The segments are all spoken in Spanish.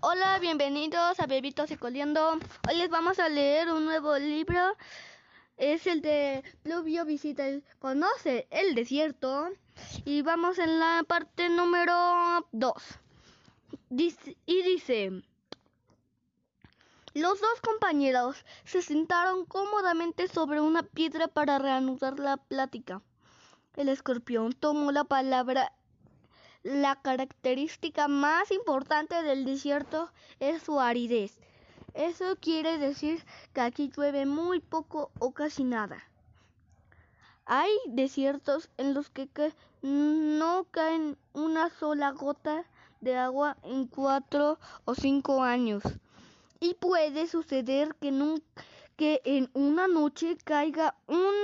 Hola, bienvenidos a Bebitos y Coliendo. Hoy les vamos a leer un nuevo libro. Es el de Pluvio Visita el Conoce el Desierto. Y vamos en la parte número 2. y dice: Los dos compañeros se sentaron cómodamente sobre una piedra para reanudar la plática. El escorpión tomó la palabra la característica más importante del desierto es su aridez. Eso quiere decir que aquí llueve muy poco o casi nada. Hay desiertos en los que no caen una sola gota de agua en cuatro o cinco años. Y puede suceder que, que en una noche caiga un,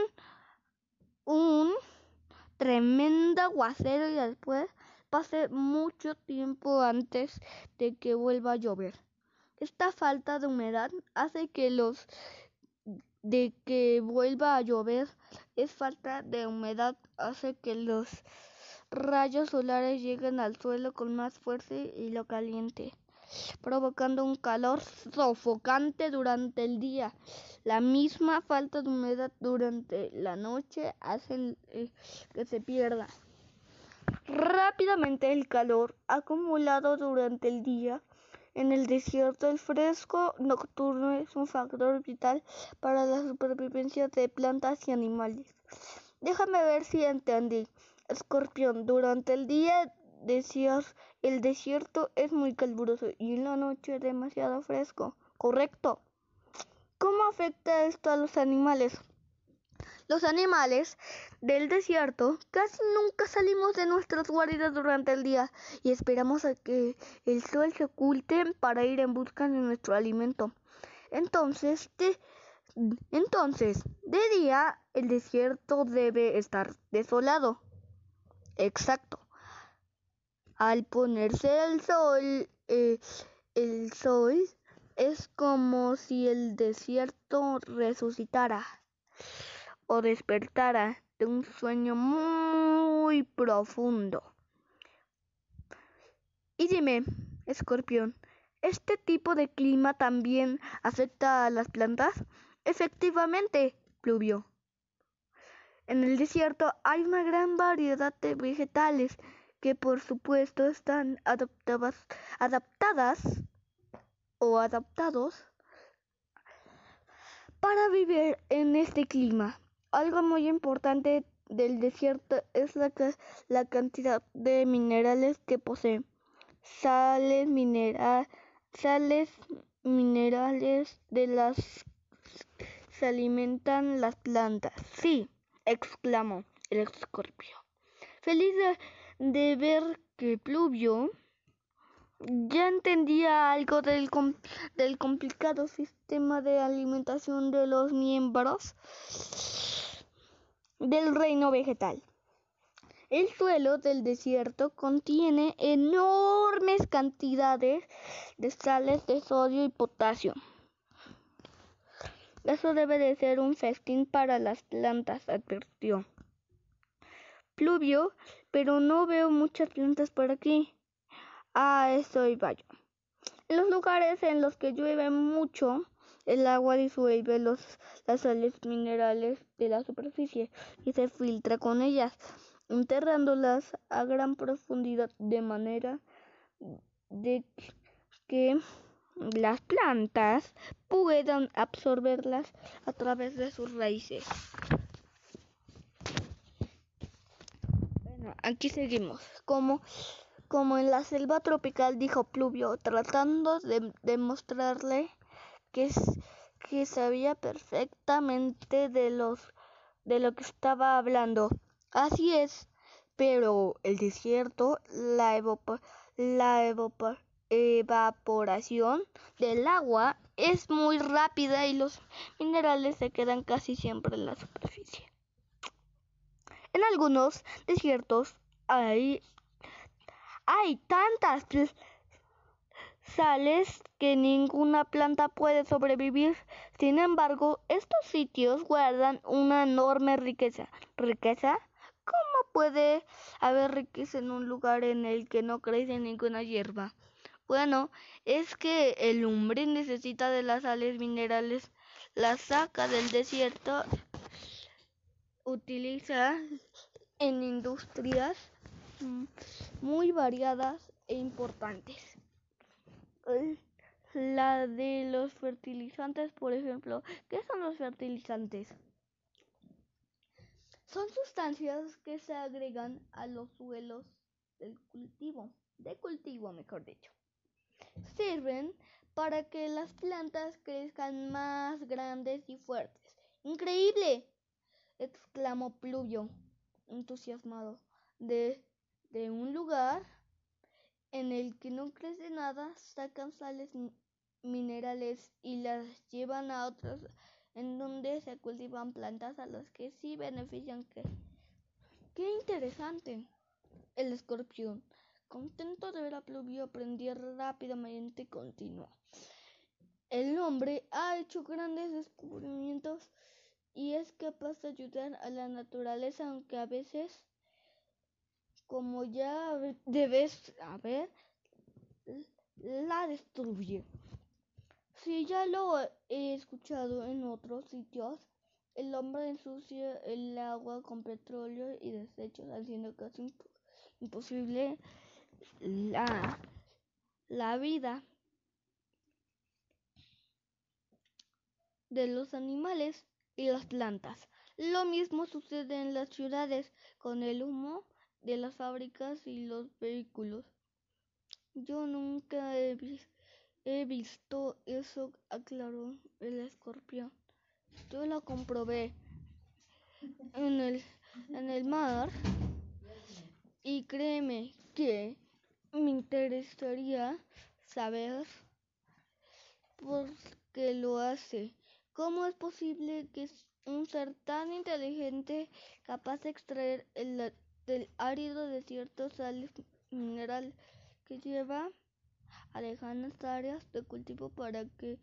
un tremendo aguacero y después pase mucho tiempo antes de que vuelva a llover. Esta falta de humedad hace que los de que vuelva a llover es falta de humedad hace que los rayos solares lleguen al suelo con más fuerza y lo caliente provocando un calor sofocante durante el día. La misma falta de humedad durante la noche hace eh, que se pierda. Rápidamente el calor acumulado durante el día en el desierto, el fresco nocturno es un factor vital para la supervivencia de plantas y animales. Déjame ver si entendí. Escorpión, durante el día decías el desierto es muy caluroso y en la noche demasiado fresco. ¿Correcto? ¿Cómo afecta esto a los animales? Los animales del desierto casi nunca salimos de nuestras guaridas durante el día y esperamos a que el sol se oculte para ir en busca de nuestro alimento. Entonces, de, entonces, de día el desierto debe estar desolado. Exacto. Al ponerse el sol, eh, el sol es como si el desierto resucitara o despertara de un sueño muy profundo. Y dime, escorpión, ¿este tipo de clima también afecta a las plantas? Efectivamente, pluvio. En el desierto hay una gran variedad de vegetales que por supuesto están adaptadas o adaptados para vivir en este clima. Algo muy importante del desierto es la, la cantidad de minerales que posee. Sales, minerales de las se alimentan las plantas. Sí, exclamó el escorpio. Feliz de, ver que Pluvio ya entendía algo del, del complicado sistema de alimentación de los miembros del reino vegetal. El suelo del desierto contiene enormes cantidades de sales de sodio y potasio. Eso debe de ser un festín para las plantas, advirtió. Pluvio, pero no veo muchas plantas por aquí. Ah, eso iba yo. En los lugares en los que llueve mucho, el agua disuelve los, las sales minerales de la superficie y se filtra con ellas, enterrándolas a gran profundidad de manera de que las plantas puedan absorberlas a través de sus raíces. Bueno, aquí seguimos. Como, como en la selva tropical, dijo Pluvio, tratando de demostrarle que, sabía perfectamente de, los, de lo que estaba hablando. Así es, pero el desierto, la, la evaporación del agua es muy rápida y los minerales se quedan casi siempre en la superficie. En algunos desiertos hay, hay tantas sales que ninguna planta puede sobrevivir. Sin embargo, estos sitios guardan una enorme riqueza. ¿Riqueza? ¿Cómo puede haber riqueza en un lugar en el que no crece ninguna hierba? Bueno, es que el hombre necesita de las sales minerales, las saca del desierto, utiliza en industrias muy variadas e importantes. La de los fertilizantes, por ejemplo. ¿Qué son los fertilizantes? Son sustancias que se agregan a los suelos del cultivo, de cultivo mejor dicho. Sirven para que las plantas crezcan más grandes y fuertes. ¡Increíble! exclamó Pluvio, entusiasmado. De, de un lugar en el que no crece nada, sacan sales minerales y las llevan a otros en donde se cultivan plantas a las que sí benefician. Que... ¡Qué interesante! El escorpión, contento de ver a Pluvio aprender rápidamente, continuó. El hombre ha hecho grandes descubrimientos y es capaz de ayudar a la naturaleza, aunque a veces, como ya debes saber, la destruye. Si ya lo he escuchado en otros sitios, el hombre ensucia el agua con petróleo y desechos, haciendo casi imposible la, la vida de los animales y las plantas. Lo mismo sucede en las ciudades con el humo de las fábricas y los vehículos. Yo nunca he visto eso, aclaró el escorpión. Yo lo comprobé en el, en el mar y créeme que me interesaría saber por qué lo hace. ¿Cómo es posible que un ser tan inteligente capaz de extraer el, del árido desierto sales mineral que lleva a lejanas áreas de cultivo para que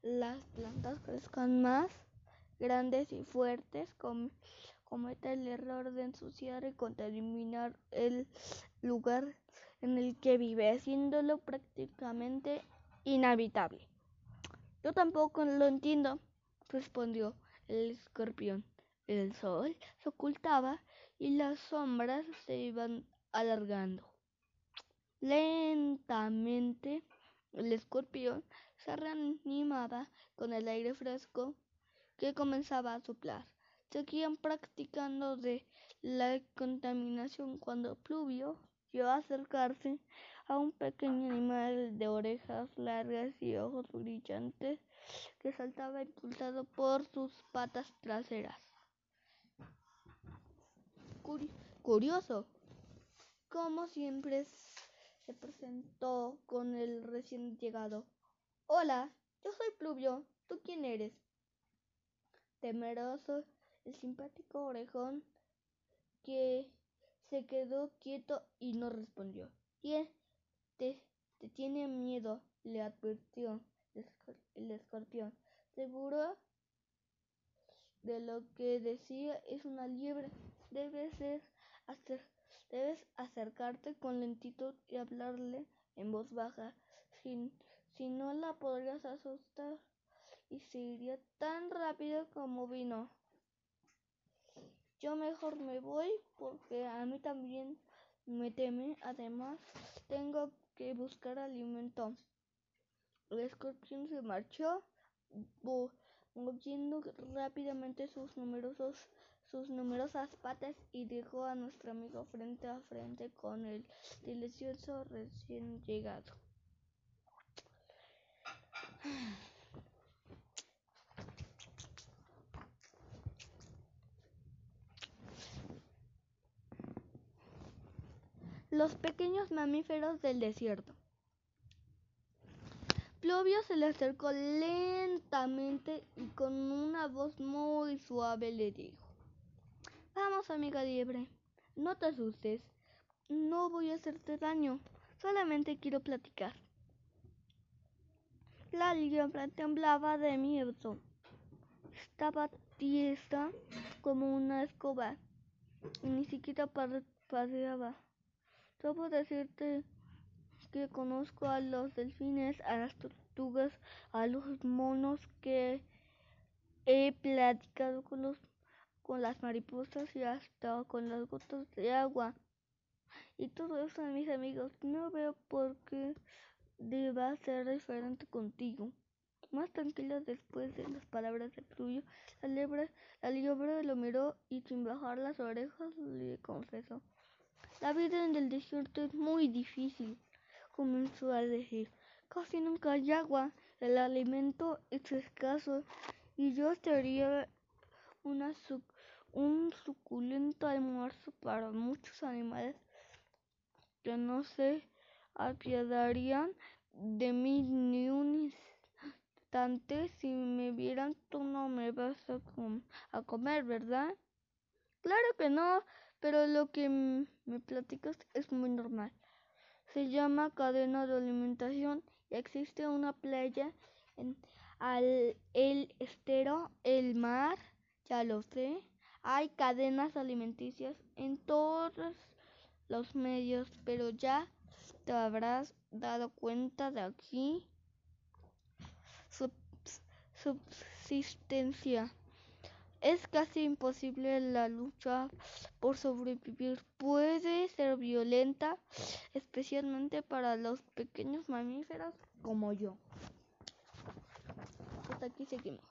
las plantas crezcan más grandes y fuertes. comete el error de ensuciar y contaminar el lugar en el que vive, haciéndolo prácticamente inhabitable. Yo tampoco lo entiendo, respondió el escorpión. El sol se ocultaba y las sombras se iban alargando. Lentamente el escorpión se reanimaba con el aire fresco que comenzaba a soplar. Seguían practicando de la contaminación cuando Pluvio vio acercarse a un pequeño animal de orejas largas y ojos brillantes que saltaba impulsado por sus patas traseras. Curioso, como siempre se presentó con el recién llegado. Hola, yo soy Pluvio. ¿Tú quién eres? Temeroso, el simpático orejón que se quedó quieto y no respondió. Te, te, te tiene miedo, le advirtió el escorpión. Seguro de lo que decía es una liebre. Debe ser hacer Debes acercarte con lentitud y hablarle en voz baja. Si, si no la podrías asustar y se iría tan rápido como vino. Yo mejor me voy porque a mí también me teme. Además, tengo que buscar alimento. El escorpión se marchó, moviendo rápidamente sus numerosos sus numerosas patas y dejó a nuestro amigo frente a frente con el delicioso recién llegado. Los pequeños mamíferos del desierto. Plovio se le acercó lentamente y con una voz muy suave le dijo Amiga liebre, no te asustes. No voy a hacerte daño. Solamente quiero platicar. La liebre temblaba de miedo. Estaba tiesa como una escoba y ni siquiera paseaba. Debo decirte que conozco a los delfines, a las tortugas, a los monos que he platicado con los con las mariposas y hasta con las gotas de agua. Y todo eso mis amigos. No veo por qué deba ser diferente contigo. Más tranquila después de las palabras de Pluvio, la liebre, la liebre lo miró y sin bajar las orejas le confesó. La vida en el desierto es muy difícil, comenzó a decir. Casi nunca hay agua, el alimento es escaso y yo sería una un suculento almuerzo para muchos animales que no se apiadarían de mí ni un instante si me vieran tú no me vas a, a comer, ¿verdad? Claro que no, pero lo que me platicas es muy normal. Se llama cadena de alimentación y existe una playa en al, el estero, el mar, ya lo sé. Hay cadenas alimenticias en todos los medios, pero ya te habrás dado cuenta de aquí. Subsistencia. Es casi imposible la lucha por sobrevivir. Puede ser violenta, especialmente para los pequeños mamíferos como yo. Hasta aquí seguimos.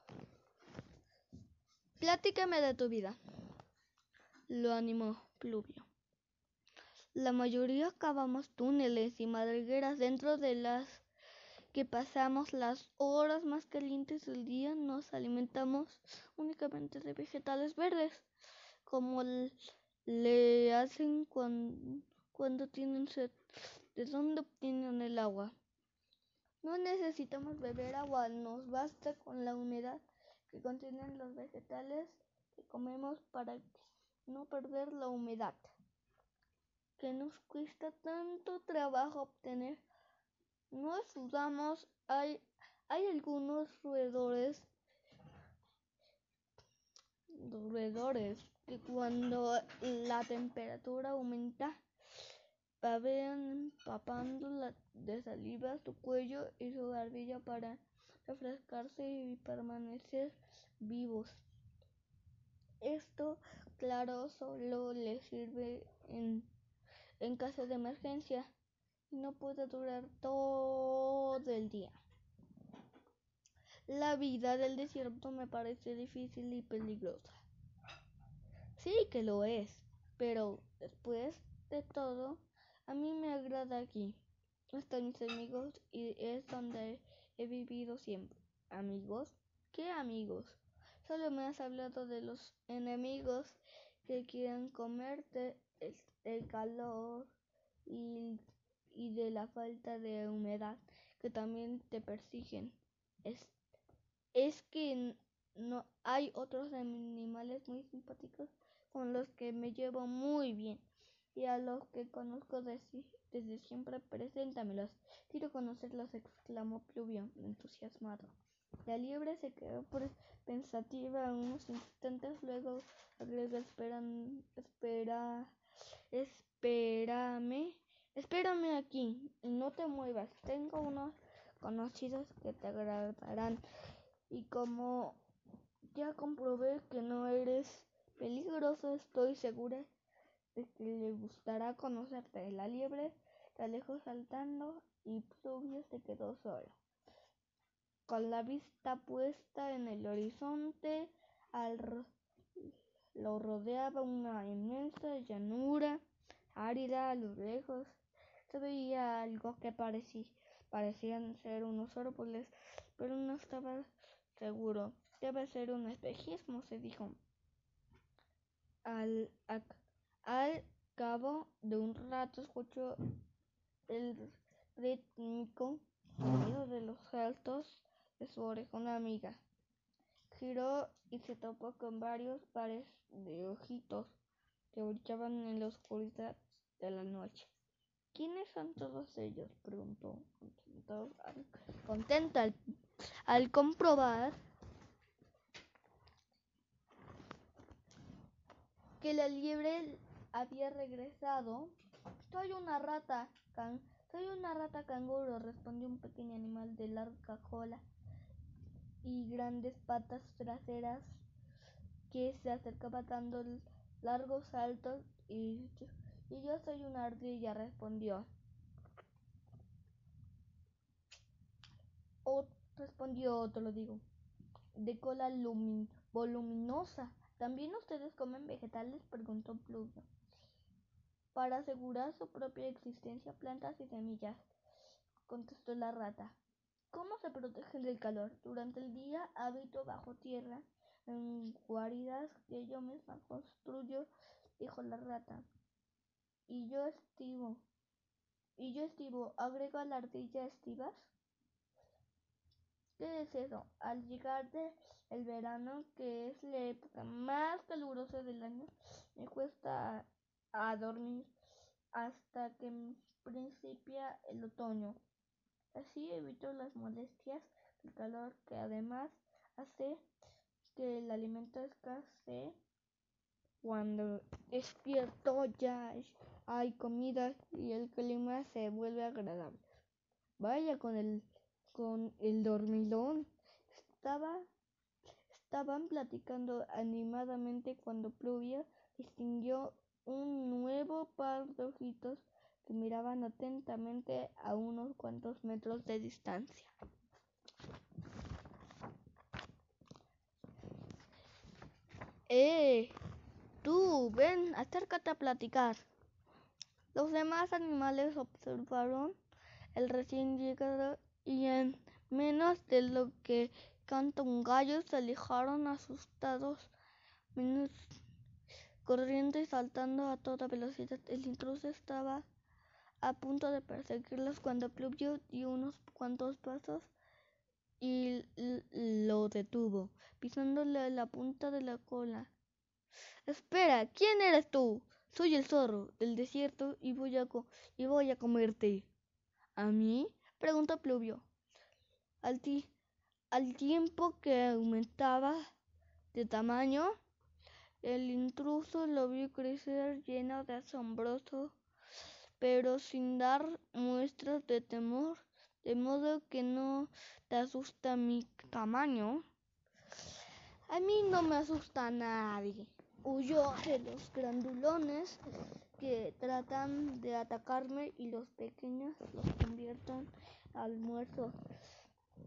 Platícame de tu vida. Lo animó Pluvio. La mayoría cavamos túneles y madrigueras dentro de las que pasamos las horas más calientes del día nos alimentamos únicamente de vegetales verdes, como le hacen cuando, cuando tienen sed. ¿De dónde obtienen el agua? No necesitamos beber agua, nos basta con la humedad que contienen los vegetales que comemos para no perder la humedad que nos cuesta tanto trabajo obtener. No sudamos, hay, hay algunos roedores, roedores que cuando la temperatura aumenta, babean empapando la, de saliva su cuello y su barbilla para refrescarse y permanecer vivos. Esto, claro, solo les sirve en, en caso de emergencia no puede durar todo el día. La vida del desierto me parece difícil y peligrosa. Sí que lo es, pero después de todo, a mí me agrada aquí. Están mis amigos y es donde he vivido siempre. ¿Amigos? ¿Qué amigos? Solo me has hablado de los enemigos que quieren comerte el calor y y de la falta de humedad que también te persiguen. Es, es que no hay otros animales muy simpáticos con los que me llevo muy bien y a los que conozco desde, desde siempre preséntamelos. Quiero conocerlos, exclamó Pluvio, entusiasmado. La liebre se quedó pensativa unos instantes, luego agregó esperan, espera, espérame Espérame aquí no te muevas. Tengo unos conocidos que te agradarán. Y como ya comprobé que no eres peligroso, estoy segura de que le gustará conocerte. La liebre se alejó saltando y Pluvio se quedó solo. Con la vista puesta en el horizonte, al lo rodeaba una inmensa llanura árida a lo lejos se veía algo que parecía, parecían ser unos árboles, pero no estaba seguro. Debe ser un espejismo, se dijo. Al, al cabo de un rato escuchó el rítmico sonido de los saltos de su orejona amiga. Giró y se topó con varios pares de ojitos que brillaban en la oscuridad de la noche. ¿Quiénes son todos ellos? preguntó contenta al, al comprobar que la liebre había regresado. Soy una rata Soy una rata canguro, respondió un pequeño animal de larga cola y grandes patas traseras que se acercaba dando largos saltos y yo, y yo soy una ardilla, respondió. O, respondió otro, digo, de cola voluminosa. ¿También ustedes comen vegetales? preguntó Pluvio. Para asegurar su propia existencia, plantas y semillas, contestó la rata. ¿Cómo se protegen del calor? Durante el día habito bajo tierra, en guaridas que yo misma construyo, dijo la rata. Y yo estivo. Y yo estivo, agrega la ardilla estivas. ¿Qué es eso? Al llegar el verano, que es la época más calurosa del año, me cuesta a, dormir hasta que principia el otoño. Así evito las molestias del calor que además hace que el alimento escasee. Cuando despierto ya hay comida y el clima se vuelve agradable. Vaya con el con el dormilón. Estaba, estaban platicando animadamente cuando Pluvia distinguió un nuevo par de ojitos que miraban atentamente a unos cuantos metros de distancia. ¡Eh! Tú, ven, acércate a platicar. Los demás animales observaron el recién llegado y en menos de lo que canta un gallo se alejaron asustados, corriendo y saltando a toda velocidad. El intruso estaba a punto de perseguirlos cuando Pluvio dio unos cuantos pasos y lo detuvo, pisándole la punta de la cola. Espera, ¿quién eres tú? Soy el zorro del desierto y voy a, y voy a comerte. ¿A mí? preguntó Pluvio. Al, al tiempo que aumentaba de tamaño, el intruso lo vio crecer lleno de asombroso, pero sin dar muestras de temor, de modo que no te asusta mi tamaño. A mí no me asusta nadie. Huyó de los grandulones que tratan de atacarme y los pequeños los convierten al almuerzo.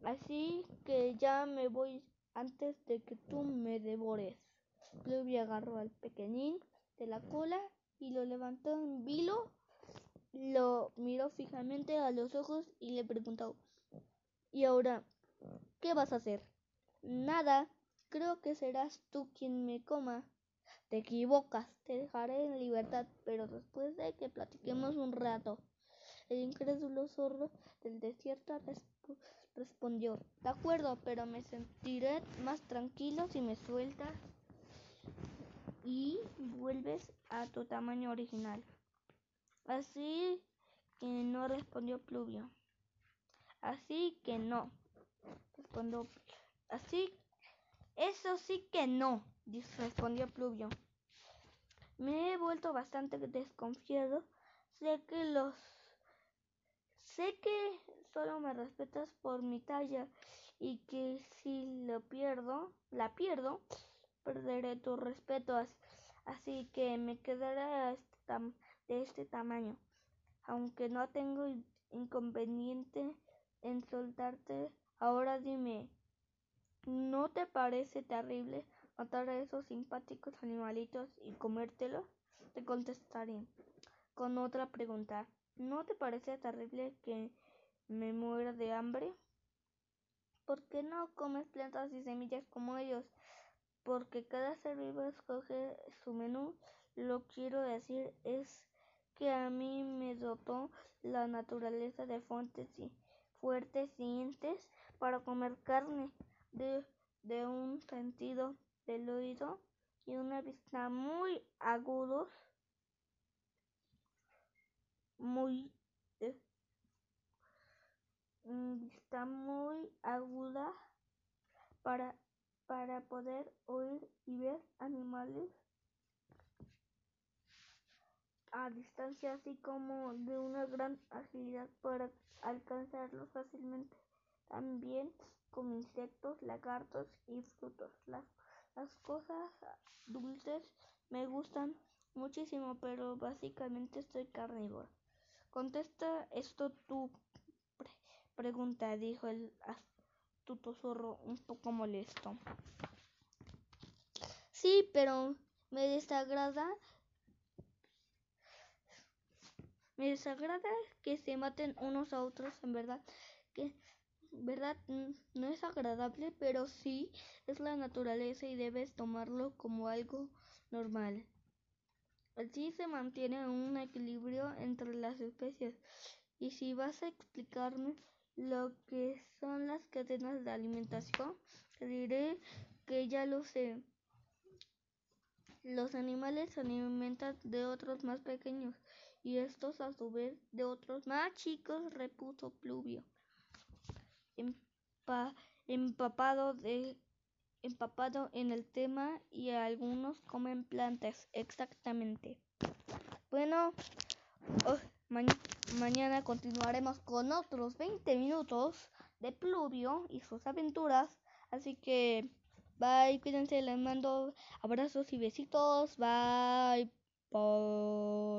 Así que ya me voy antes de que tú me devores. Pluvio agarró al pequeñín de la cola y lo levantó en vilo, lo miró fijamente a los ojos y le preguntó, ¿y ahora qué vas a hacer? Nada, creo que serás tú quien me coma. Te equivocas, te dejaré en libertad, pero después de que platiquemos un rato. El incrédulo zorro del desierto respondió, de acuerdo, pero me sentiré más tranquilo si me sueltas y vuelves a tu tamaño original. Así que no respondió Pluvio. Así que no, respondió. Así, eso sí que no, respondió Pluvio. Me he vuelto bastante desconfiado. Sé que los... Sé que solo me respetas por mi talla y que si lo pierdo, la pierdo, perderé tu respeto. Así que me quedaré este de este tamaño. Aunque no tengo inconveniente en soltarte, ahora dime, ¿no te parece terrible matar a esos simpáticos animalitos y comértelos? Te contestaré con otra pregunta. ¿No te parece terrible que me muera de hambre? ¿Por qué no comes plantas y semillas como ellos? Porque cada ser vivo escoge su menú. Lo quiero decir es que a mí me dotó la naturaleza de fuentes y fuertes dientes para comer carne de, de un sentido del oído y una vista muy agudos, muy eh, vista muy aguda para, para poder oír y ver animales a distancia, así como de una gran agilidad para alcanzarlos fácilmente. También con insectos, lagartos y frutos. Las, las cosas dulces me gustan muchísimo, pero básicamente estoy carnívoro. Contesta esto tu pre pregunta, dijo el astuto zorro un poco molesto. Sí, pero me desagrada me desagrada que se maten unos a otros, en verdad que verdad no es agradable, pero sí es la naturaleza y debes tomarlo como algo normal. Así se mantiene un equilibrio entre las especies. Y si vas a explicarme lo que son las cadenas de alimentación, te diré que ya lo sé. Los animales se alimentan de otros más pequeños y estos a su vez de otros más chicos, repuso Pluvio, empapado de empapado en el tema y algunos comen plantas, exactamente. Bueno, oh, mañana continuaremos con otros 20 minutos de Pluvio y sus aventuras. Así que, bye, cuídense, les mando abrazos y besitos. Bye, bye.